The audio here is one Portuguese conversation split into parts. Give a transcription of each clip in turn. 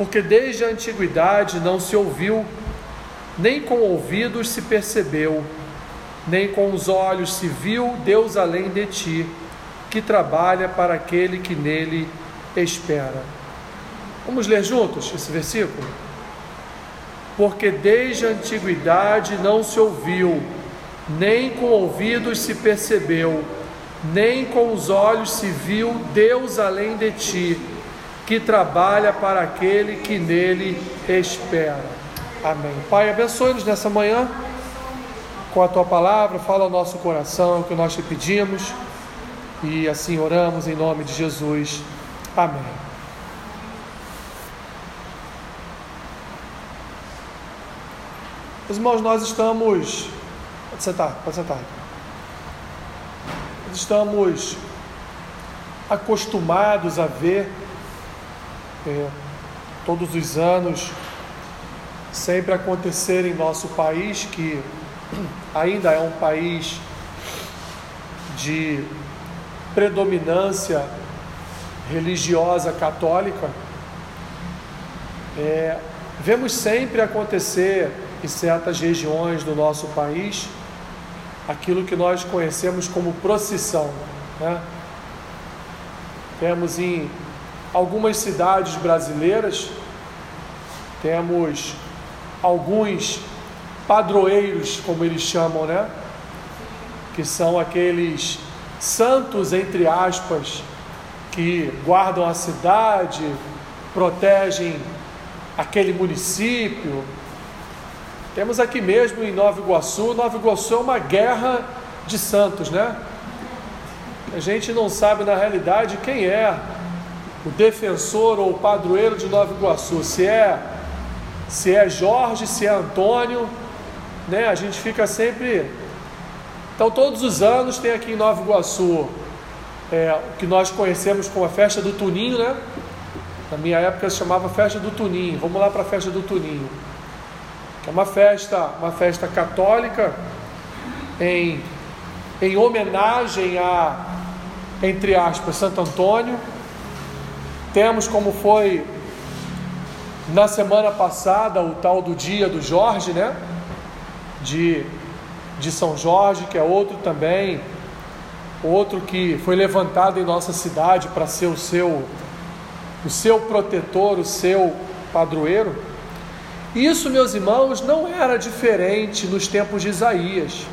porque desde a antiguidade não se ouviu, nem com ouvidos se percebeu, nem com os olhos se viu Deus além de ti, que trabalha para aquele que nele espera. Vamos ler juntos esse versículo? Porque desde a antiguidade não se ouviu, nem com ouvidos se percebeu, nem com os olhos se viu Deus além de ti que trabalha para aquele que nele espera. Amém. Pai, abençoe-nos nessa manhã com a tua palavra, fala ao nosso coração o que nós te pedimos e assim oramos em nome de Jesus. Amém. Irmãos, nós estamos. Pode sentar, pode sentar. Nós estamos acostumados a ver é, todos os anos sempre acontecer em nosso país, que ainda é um país de predominância religiosa católica, é, vemos sempre acontecer em certas regiões do nosso país aquilo que nós conhecemos como procissão. Né? Temos em algumas cidades brasileiras, temos alguns padroeiros, como eles chamam, né? Que são aqueles santos, entre aspas, que guardam a cidade, protegem aquele município. Temos aqui mesmo em Nova Iguaçu, Nova Iguaçu é uma guerra de santos, né? A gente não sabe na realidade quem é o defensor ou o padroeiro de Nova Iguaçu, se é se é Jorge, se é Antônio, né? A gente fica sempre. Então todos os anos tem aqui em Nova Iguaçu é, o que nós conhecemos como a festa do Tuninho, né? Na minha época se chamava festa do Tuninho. Vamos lá para a festa do Tuninho, que é uma festa, uma festa católica em em homenagem a entre aspas Santo Antônio temos como foi na semana passada o tal do dia do Jorge, né? De, de São Jorge, que é outro também, outro que foi levantado em nossa cidade para ser o seu, o seu protetor, o seu padroeiro. Isso, meus irmãos, não era diferente nos tempos de Isaías.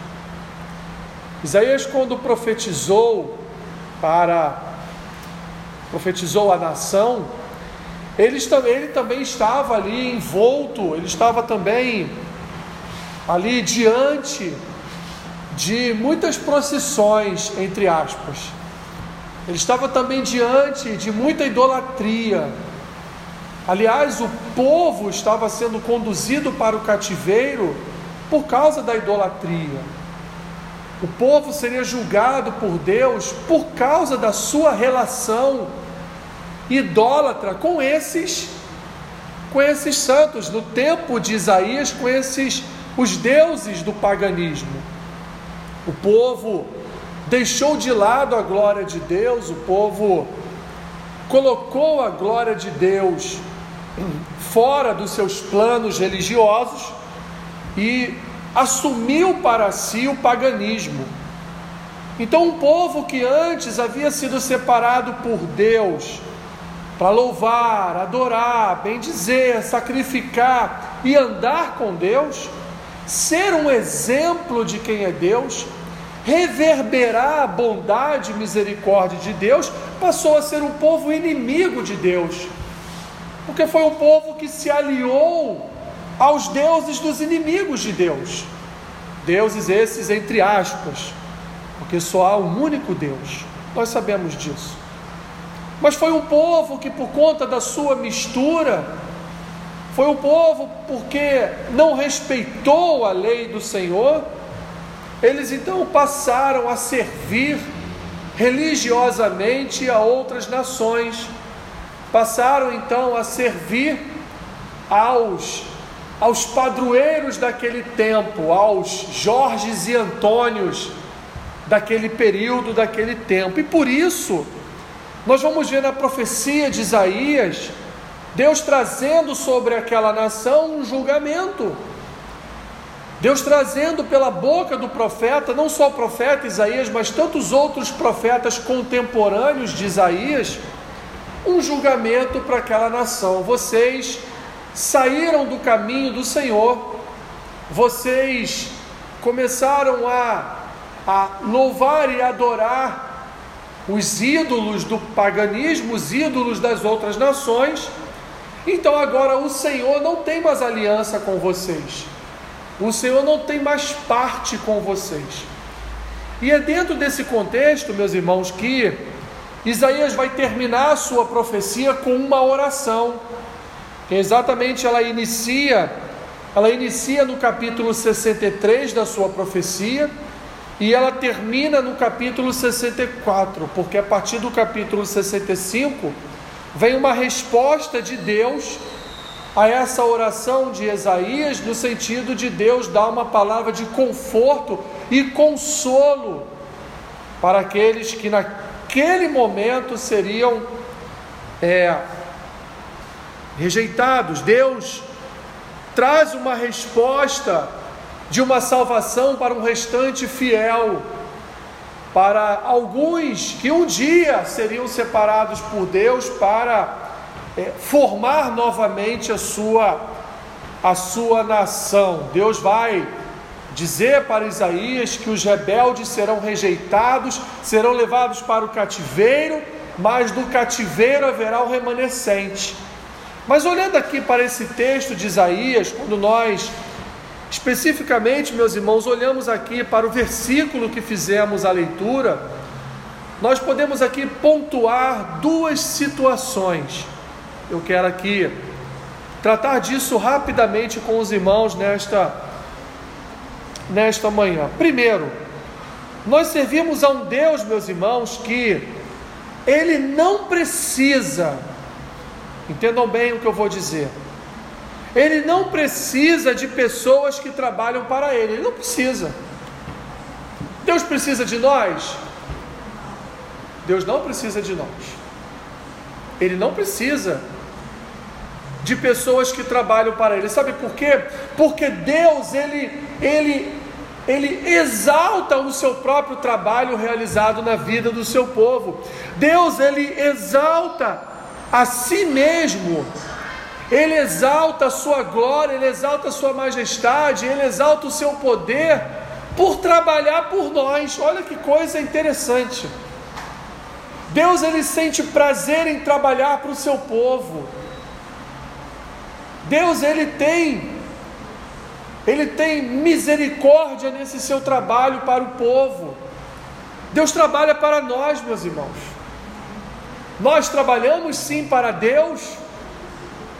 Isaías, quando profetizou para profetizou a nação, ele, ele também estava ali envolto, ele estava também ali diante de muitas procissões, entre aspas. Ele estava também diante de muita idolatria. Aliás, o povo estava sendo conduzido para o cativeiro por causa da idolatria. O povo seria julgado por Deus por causa da sua relação idólatra com esses com esses santos no tempo de Isaías, com esses os deuses do paganismo. O povo deixou de lado a glória de Deus, o povo colocou a glória de Deus fora dos seus planos religiosos e assumiu para si o paganismo. Então, um povo que antes havia sido separado por Deus para louvar, adorar, bendizer, sacrificar e andar com Deus, ser um exemplo de quem é Deus, reverberar a bondade e misericórdia de Deus, passou a ser um povo inimigo de Deus, porque foi um povo que se aliou aos deuses dos inimigos de Deus. Deuses esses entre aspas, porque só há um único Deus. Nós sabemos disso. Mas foi um povo que, por conta da sua mistura, foi um povo porque não respeitou a lei do Senhor, eles então passaram a servir religiosamente a outras nações, passaram então a servir aos aos padroeiros daquele tempo, aos Jorges e Antônios daquele período, daquele tempo. E por isso, nós vamos ver na profecia de Isaías, Deus trazendo sobre aquela nação um julgamento. Deus trazendo pela boca do profeta, não só o profeta Isaías, mas tantos outros profetas contemporâneos de Isaías, um julgamento para aquela nação. Vocês saíram do caminho do Senhor, vocês começaram a, a louvar e adorar os ídolos do paganismo, os ídolos das outras nações. Então agora o Senhor não tem mais aliança com vocês. O Senhor não tem mais parte com vocês. E é dentro desse contexto, meus irmãos, que Isaías vai terminar a sua profecia com uma oração. Exatamente ela inicia, ela inicia no capítulo 63 da sua profecia e ela termina no capítulo 64, porque a partir do capítulo 65 vem uma resposta de Deus a essa oração de Isaías, no sentido de Deus dar uma palavra de conforto e consolo para aqueles que naquele momento seriam é, rejeitados. Deus traz uma resposta de uma salvação para um restante fiel, para alguns que um dia seriam separados por Deus para é, formar novamente a sua, a sua nação. Deus vai dizer para Isaías que os rebeldes serão rejeitados, serão levados para o cativeiro, mas do cativeiro haverá o remanescente. Mas olhando aqui para esse texto de Isaías, quando nós especificamente, meus irmãos, olhamos aqui para o versículo que fizemos a leitura, nós podemos aqui pontuar duas situações eu quero aqui tratar disso rapidamente com os irmãos nesta, nesta manhã. Primeiro, nós servimos a um Deus, meus irmãos, que Ele não precisa, entendam bem o que eu vou dizer, Ele não precisa de pessoas que trabalham para Ele, Ele não precisa. Deus precisa de nós? Deus não precisa de nós. Ele não precisa de pessoas que trabalham para ele. Sabe por quê? Porque Deus, ele, ele, ele exalta o seu próprio trabalho realizado na vida do seu povo. Deus, ele exalta a si mesmo. Ele exalta a sua glória, ele exalta a sua majestade, ele exalta o seu poder por trabalhar por nós. Olha que coisa interessante. Deus ele sente prazer em trabalhar para o seu povo. Deus ele tem ele tem misericórdia nesse seu trabalho para o povo. Deus trabalha para nós, meus irmãos. Nós trabalhamos sim para Deus,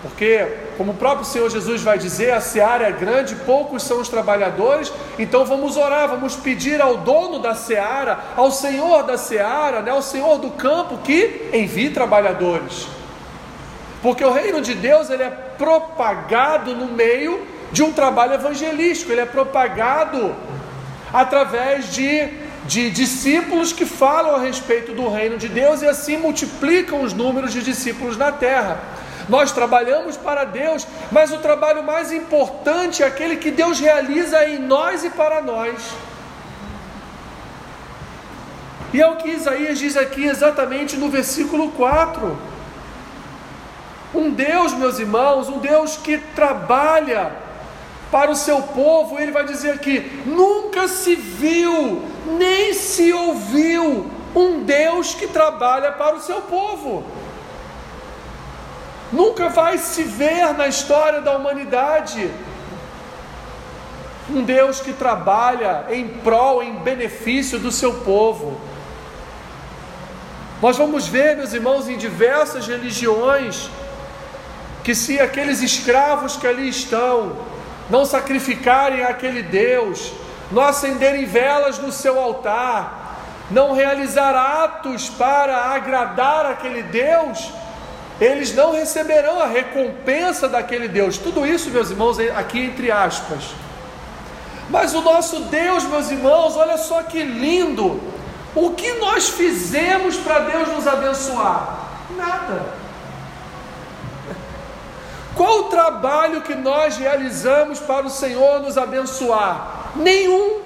porque, como o próprio Senhor Jesus vai dizer, a seara é grande, poucos são os trabalhadores, então vamos orar, vamos pedir ao dono da seara, ao Senhor da seara, né, ao Senhor do campo, que envie trabalhadores. Porque o reino de Deus ele é propagado no meio de um trabalho evangelístico, ele é propagado através de, de discípulos que falam a respeito do reino de Deus e assim multiplicam os números de discípulos na terra. Nós trabalhamos para Deus, mas o trabalho mais importante é aquele que Deus realiza em nós e para nós. E é o que Isaías diz aqui exatamente no versículo 4. Um Deus, meus irmãos, um Deus que trabalha para o seu povo, ele vai dizer aqui: nunca se viu, nem se ouviu um Deus que trabalha para o seu povo. Nunca vai se ver na história da humanidade um Deus que trabalha em prol, em benefício do seu povo. Nós vamos ver, meus irmãos, em diversas religiões, que se aqueles escravos que ali estão não sacrificarem aquele Deus, não acenderem velas no seu altar, não realizar atos para agradar aquele Deus, eles não receberão a recompensa daquele Deus. Tudo isso, meus irmãos, aqui entre aspas. Mas o nosso Deus, meus irmãos, olha só que lindo. O que nós fizemos para Deus nos abençoar? Nada. Qual o trabalho que nós realizamos para o Senhor nos abençoar? Nenhum.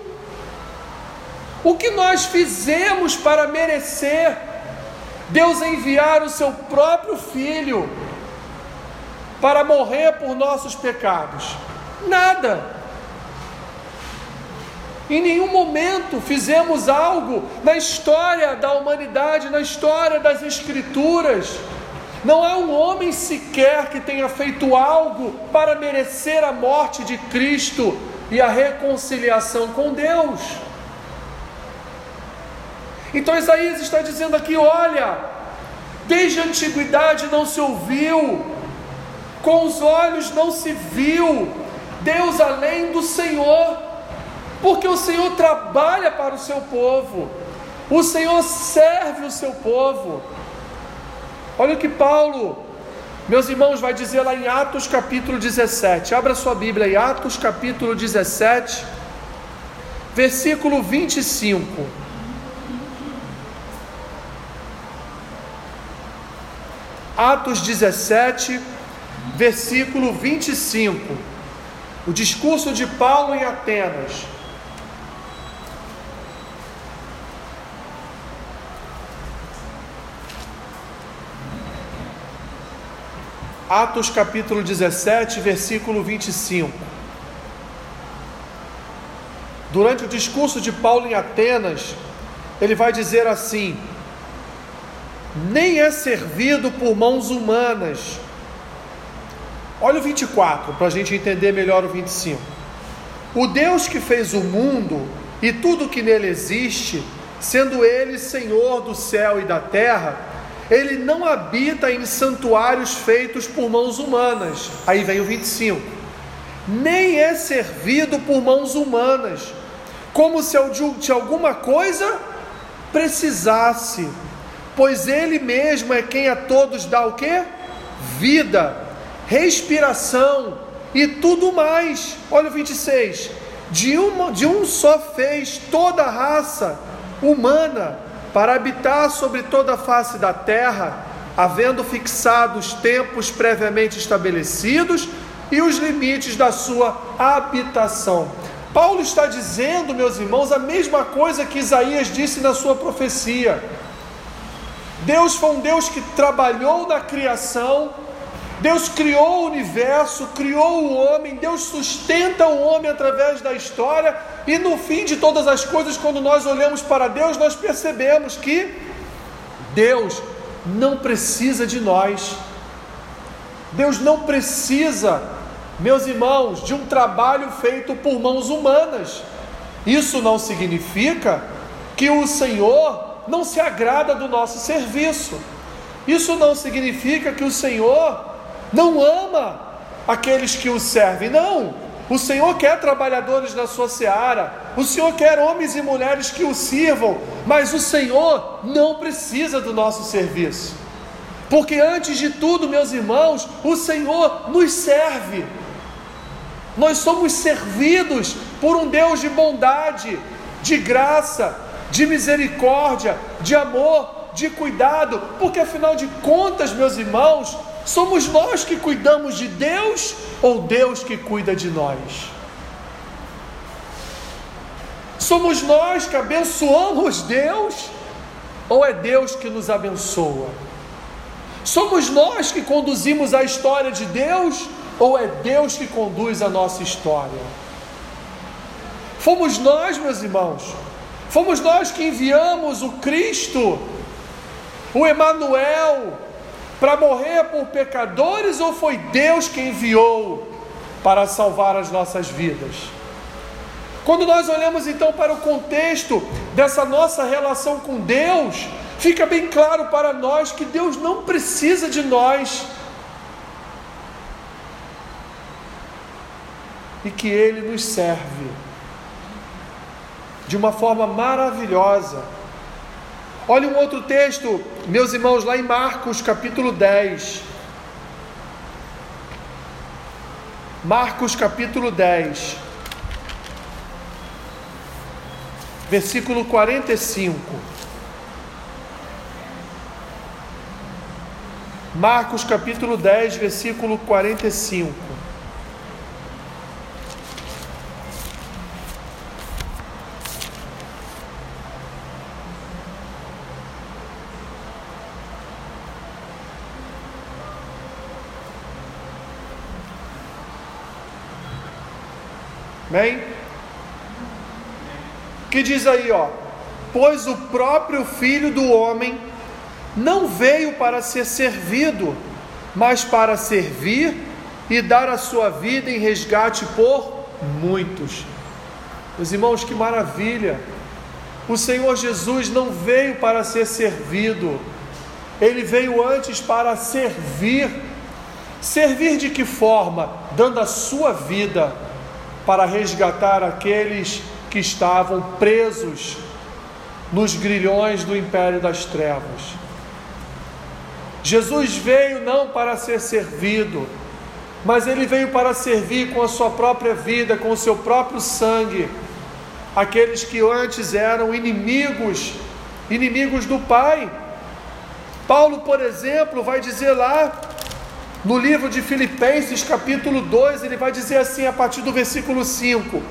O que nós fizemos para merecer Deus enviar o seu próprio filho para morrer por nossos pecados? Nada. Em nenhum momento fizemos algo na história da humanidade, na história das Escrituras. Não há um homem sequer que tenha feito algo para merecer a morte de Cristo e a reconciliação com Deus. Então Isaías está dizendo aqui: olha, desde a antiguidade não se ouviu, com os olhos não se viu Deus além do Senhor porque o Senhor trabalha para o seu povo, o Senhor serve o seu povo. Olha o que Paulo, meus irmãos, vai dizer lá em Atos capítulo 17. Abra sua Bíblia em Atos capítulo 17, versículo 25. Atos 17, versículo 25. O discurso de Paulo em Atenas. Atos capítulo 17, versículo 25. Durante o discurso de Paulo em Atenas, ele vai dizer assim: Nem é servido por mãos humanas. Olha o 24, para a gente entender melhor o 25. O Deus que fez o mundo e tudo que nele existe, sendo ele Senhor do céu e da terra, ele não habita em santuários feitos por mãos humanas. Aí vem o 25. Nem é servido por mãos humanas, como se de alguma coisa precisasse, pois ele mesmo é quem a todos dá o que? Vida, respiração e tudo mais. Olha o 26. De, uma, de um só fez toda a raça humana para habitar sobre toda a face da terra, havendo fixado os tempos previamente estabelecidos e os limites da sua habitação. Paulo está dizendo, meus irmãos, a mesma coisa que Isaías disse na sua profecia. Deus foi um Deus que trabalhou na criação, Deus criou o universo, criou o homem, Deus sustenta o homem através da história, e no fim de todas as coisas, quando nós olhamos para Deus, nós percebemos que Deus não precisa de nós. Deus não precisa, meus irmãos, de um trabalho feito por mãos humanas. Isso não significa que o Senhor não se agrada do nosso serviço. Isso não significa que o Senhor não ama aqueles que o servem, não. O Senhor quer trabalhadores na sua seara, o Senhor quer homens e mulheres que o sirvam, mas o Senhor não precisa do nosso serviço, porque antes de tudo, meus irmãos, o Senhor nos serve, nós somos servidos por um Deus de bondade, de graça, de misericórdia, de amor, de cuidado, porque afinal de contas, meus irmãos, Somos nós que cuidamos de Deus ou Deus que cuida de nós? Somos nós que abençoamos Deus ou é Deus que nos abençoa? Somos nós que conduzimos a história de Deus ou é Deus que conduz a nossa história? Fomos nós, meus irmãos, fomos nós que enviamos o Cristo, o Emanuel, para morrer por pecadores ou foi Deus quem enviou para salvar as nossas vidas? Quando nós olhamos então para o contexto dessa nossa relação com Deus, fica bem claro para nós que Deus não precisa de nós e que Ele nos serve de uma forma maravilhosa Olha um outro texto, meus irmãos, lá em Marcos capítulo 10. Marcos capítulo 10, versículo 45. Marcos capítulo 10, versículo 45. Amém? Que diz aí, ó, pois o próprio filho do homem não veio para ser servido, mas para servir e dar a sua vida em resgate por muitos. Meus irmãos, que maravilha! O Senhor Jesus não veio para ser servido, ele veio antes para servir. Servir de que forma? Dando a sua vida para resgatar aqueles que estavam presos nos grilhões do império das trevas. Jesus veio não para ser servido, mas ele veio para servir com a sua própria vida, com o seu próprio sangue, aqueles que antes eram inimigos, inimigos do Pai. Paulo, por exemplo, vai dizer lá no livro de Filipenses, capítulo 2, ele vai dizer assim a partir do versículo 5: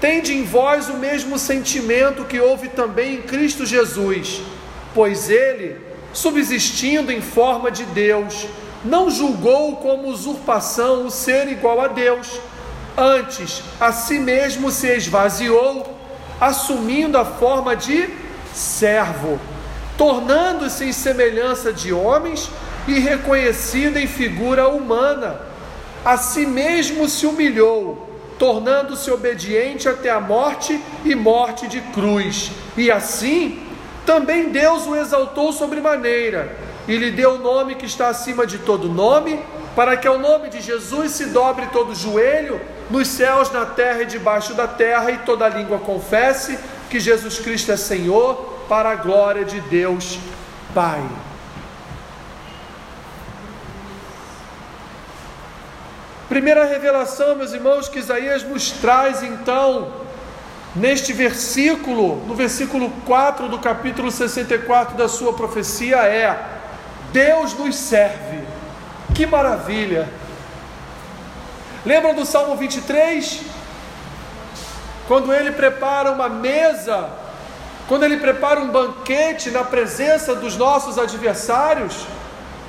Tende em vós o mesmo sentimento que houve também em Cristo Jesus, pois ele, subsistindo em forma de Deus, não julgou como usurpação o ser igual a Deus, antes a si mesmo se esvaziou, assumindo a forma de servo, tornando-se em semelhança de homens e reconhecido em figura humana. A si mesmo se humilhou, tornando-se obediente até a morte e morte de cruz. E assim, também Deus o exaltou sobremaneira e lhe deu o nome que está acima de todo nome, para que ao nome de Jesus se dobre todo joelho, nos céus, na terra e debaixo da terra, e toda língua confesse que Jesus Cristo é Senhor, para a glória de Deus Pai. Primeira revelação, meus irmãos, que Isaías nos traz então, neste versículo, no versículo 4 do capítulo 64 da sua profecia, é: Deus nos serve. Que maravilha! Lembram do Salmo 23? Quando ele prepara uma mesa, quando ele prepara um banquete na presença dos nossos adversários,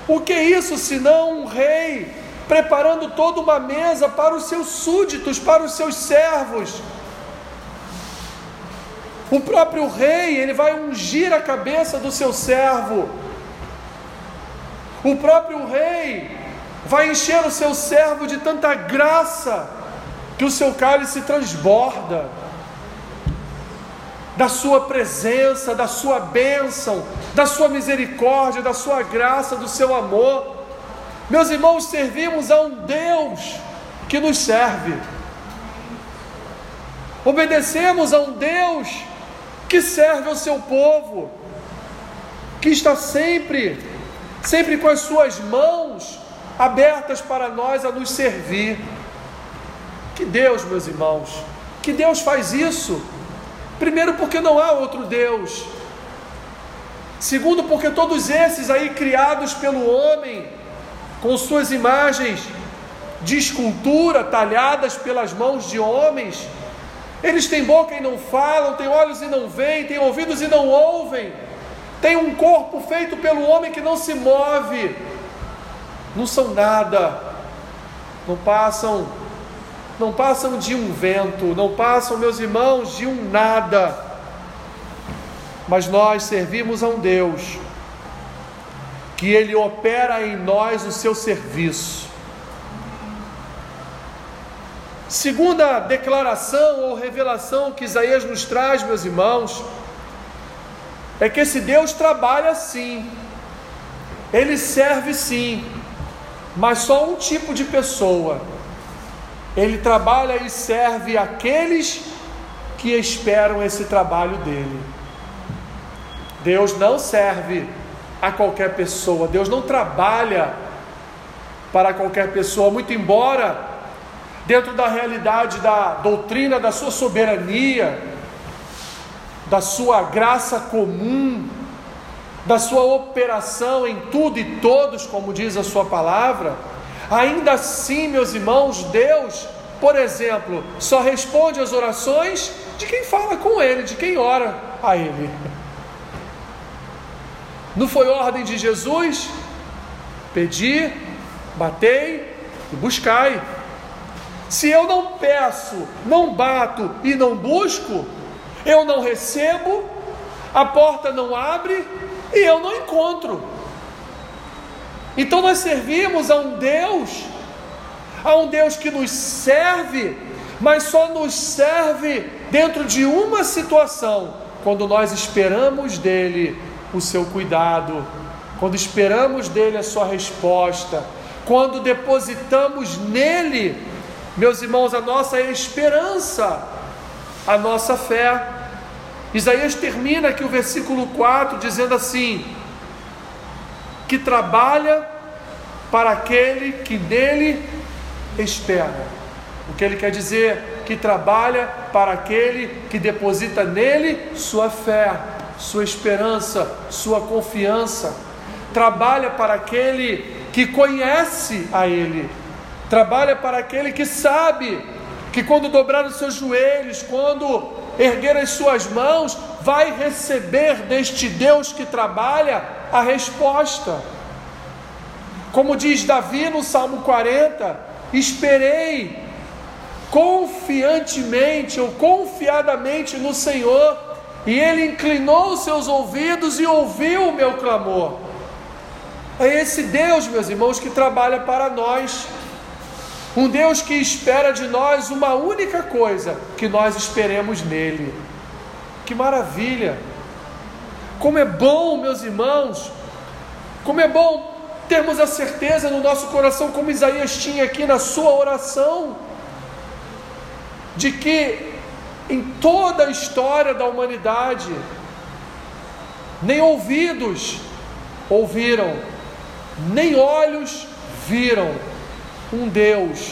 o que é isso senão um rei preparando toda uma mesa para os seus súditos, para os seus servos. O próprio rei, ele vai ungir a cabeça do seu servo. O próprio rei vai encher o seu servo de tanta graça que o seu cálice transborda da sua presença, da sua bênção, da sua misericórdia, da sua graça, do seu amor. Meus irmãos, servimos a um Deus que nos serve. Obedecemos a um Deus que serve ao seu povo, que está sempre, sempre com as suas mãos abertas para nós a nos servir. Que Deus, meus irmãos, que Deus faz isso. Primeiro, porque não há outro Deus. Segundo, porque todos esses aí criados pelo homem, com suas imagens de escultura talhadas pelas mãos de homens. Eles têm boca e não falam, têm olhos e não veem, têm ouvidos e não ouvem, têm um corpo feito pelo homem que não se move, não são nada, não passam, não passam de um vento, não passam, meus irmãos, de um nada. Mas nós servimos a um Deus que Ele opera em nós o seu serviço. Segunda declaração ou revelação que Isaías nos traz, meus irmãos, é que esse Deus trabalha sim, ele serve sim, mas só um tipo de pessoa. Ele trabalha e serve aqueles que esperam esse trabalho dele. Deus não serve a qualquer pessoa. Deus não trabalha para qualquer pessoa, muito embora dentro da realidade da doutrina da sua soberania, da sua graça comum, da sua operação em tudo e todos, como diz a sua palavra, ainda assim, meus irmãos, Deus, por exemplo, só responde às orações de quem fala com Ele, de quem ora a Ele. Não foi ordem de Jesus? Pedi, batei e buscai. Se eu não peço, não bato e não busco, eu não recebo, a porta não abre e eu não encontro. Então nós servimos a um Deus, a um Deus que nos serve, mas só nos serve dentro de uma situação, quando nós esperamos dele o seu cuidado, quando esperamos dele a sua resposta, quando depositamos nele, meus irmãos, a nossa esperança, a nossa fé. Isaías termina aqui o versículo 4 dizendo assim: que trabalha para aquele que nele espera. O que ele quer dizer? Que trabalha para aquele que deposita nele sua fé, sua esperança, sua confiança. Trabalha para aquele que conhece a Ele. Trabalha para aquele que sabe que quando dobrar os seus joelhos, quando erguer as suas mãos, vai receber deste Deus que trabalha a resposta. Como diz Davi no Salmo 40, esperei confiantemente ou confiadamente no Senhor, e ele inclinou seus ouvidos e ouviu o meu clamor. É esse Deus, meus irmãos, que trabalha para nós. Um Deus que espera de nós uma única coisa: que nós esperemos nele. Que maravilha! Como é bom, meus irmãos, como é bom termos a certeza no nosso coração, como Isaías tinha aqui na sua oração, de que em toda a história da humanidade, nem ouvidos ouviram, nem olhos viram um Deus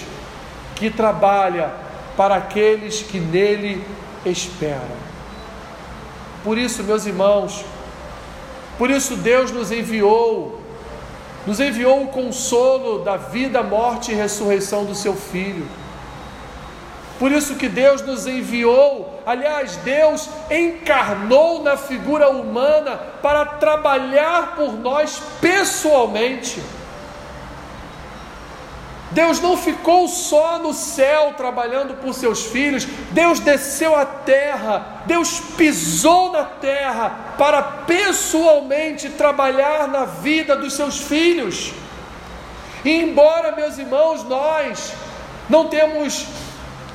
que trabalha para aqueles que nele esperam. Por isso, meus irmãos, por isso Deus nos enviou, nos enviou o consolo da vida, morte e ressurreição do seu Filho. Por isso que Deus nos enviou, aliás, Deus encarnou na figura humana para trabalhar por nós pessoalmente. Deus não ficou só no céu trabalhando por seus filhos, Deus desceu à terra, Deus pisou na terra para pessoalmente trabalhar na vida dos seus filhos. E embora, meus irmãos, nós não temos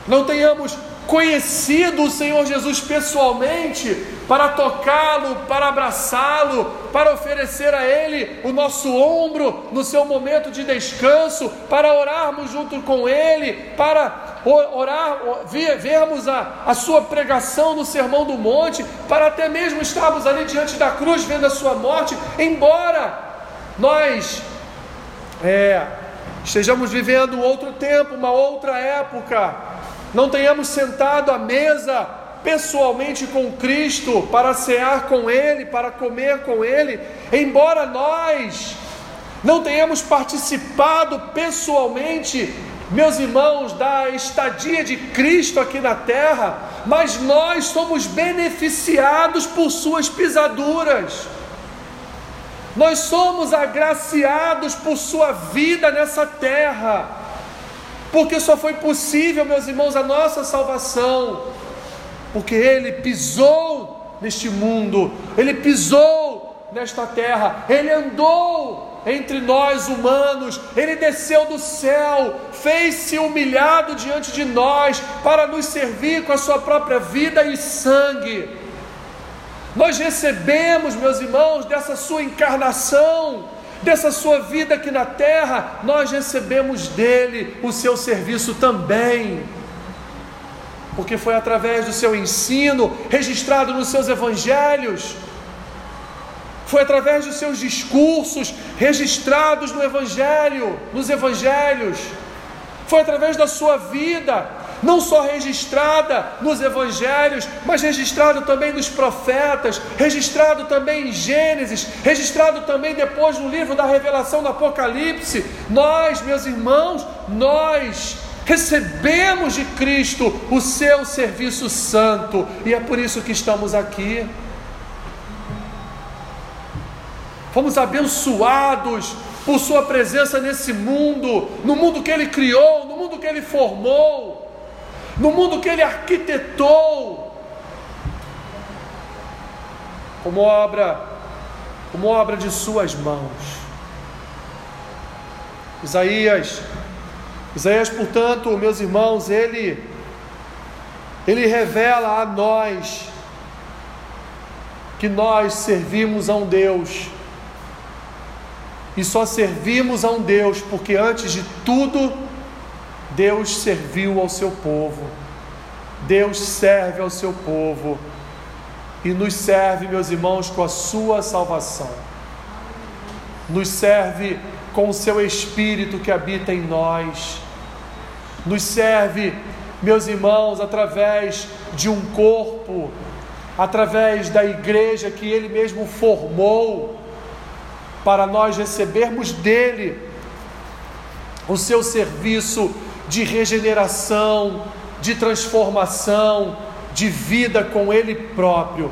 não tenhamos conhecido o Senhor Jesus pessoalmente, para tocá-lo, para abraçá-lo, para oferecer a Ele o nosso ombro no seu momento de descanso, para orarmos junto com Ele, para orar, vermos a, a sua pregação no Sermão do Monte, para até mesmo estarmos ali diante da cruz vendo a sua morte, embora nós é, estejamos vivendo outro tempo, uma outra época, não tenhamos sentado à mesa pessoalmente com Cristo para cear com Ele, para comer com Ele, embora nós não tenhamos participado pessoalmente, meus irmãos, da estadia de Cristo aqui na terra, mas nós somos beneficiados por Suas pisaduras. Nós somos agraciados por Sua vida nessa terra porque só foi possível, meus irmãos, a nossa salvação, porque Ele pisou neste mundo, Ele pisou nesta terra, Ele andou entre nós humanos, Ele desceu do céu, fez-se humilhado diante de nós para nos servir com a Sua própria vida e sangue. Nós recebemos, meus irmãos, dessa Sua encarnação, dessa sua vida aqui na terra, nós recebemos dele o seu serviço também. Porque foi através do seu ensino, registrado nos seus evangelhos, foi através dos seus discursos, registrados no evangelho, nos evangelhos, foi através da sua vida, não só registrada nos evangelhos, mas registrado também nos profetas, registrado também em Gênesis, registrado também depois no livro da Revelação do Apocalipse. Nós, meus irmãos, nós recebemos de Cristo o seu serviço santo e é por isso que estamos aqui. Fomos abençoados por Sua presença nesse mundo, no mundo que Ele criou, no mundo que Ele formou, no mundo que Ele arquitetou, como obra, como obra de Suas mãos. Isaías Isaías, portanto, meus irmãos, ele ele revela a nós que nós servimos a um Deus e só servimos a um Deus porque antes de tudo Deus serviu ao seu povo. Deus serve ao seu povo e nos serve, meus irmãos, com a sua salvação. Nos serve com o seu espírito que habita em nós nos serve, meus irmãos, através de um corpo, através da igreja que Ele mesmo formou, para nós recebermos dele o seu serviço de regeneração, de transformação, de vida com Ele próprio.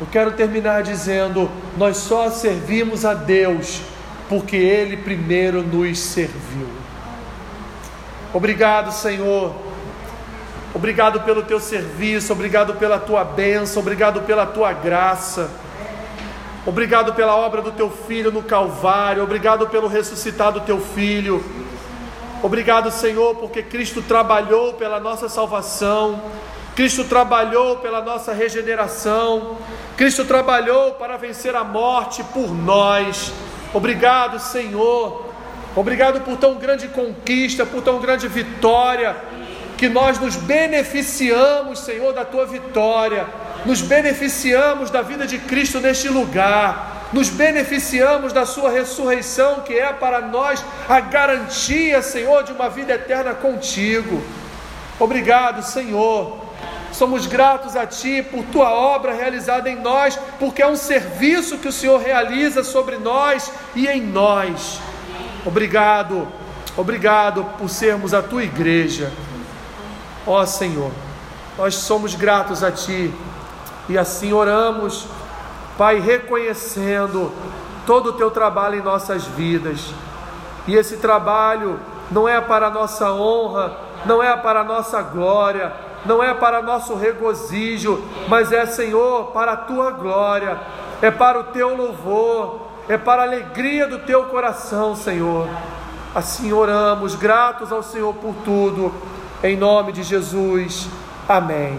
Eu quero terminar dizendo: nós só servimos a Deus porque Ele primeiro nos serviu. Obrigado, Senhor. Obrigado pelo teu serviço, obrigado pela tua bênção, obrigado pela tua graça. Obrigado pela obra do teu filho no Calvário, obrigado pelo ressuscitado teu filho. Obrigado, Senhor, porque Cristo trabalhou pela nossa salvação. Cristo trabalhou pela nossa regeneração. Cristo trabalhou para vencer a morte por nós. Obrigado, Senhor Obrigado por tão grande conquista, por tão grande vitória, que nós nos beneficiamos, Senhor, da tua vitória, nos beneficiamos da vida de Cristo neste lugar, nos beneficiamos da sua ressurreição, que é para nós a garantia, Senhor, de uma vida eterna contigo. Obrigado, Senhor. Somos gratos a Ti por Tua obra realizada em nós, porque é um serviço que o Senhor realiza sobre nós e em nós. Obrigado, obrigado por sermos a tua igreja. Ó Senhor, nós somos gratos a Ti e assim oramos, Pai, reconhecendo todo o Teu trabalho em nossas vidas. E esse trabalho não é para a nossa honra, não é para a nossa glória, não é para nosso regozijo, mas é, Senhor, para a Tua glória, é para o Teu louvor é para a alegria do teu coração, Senhor. Assim oramos, gratos ao Senhor por tudo, em nome de Jesus. Amém.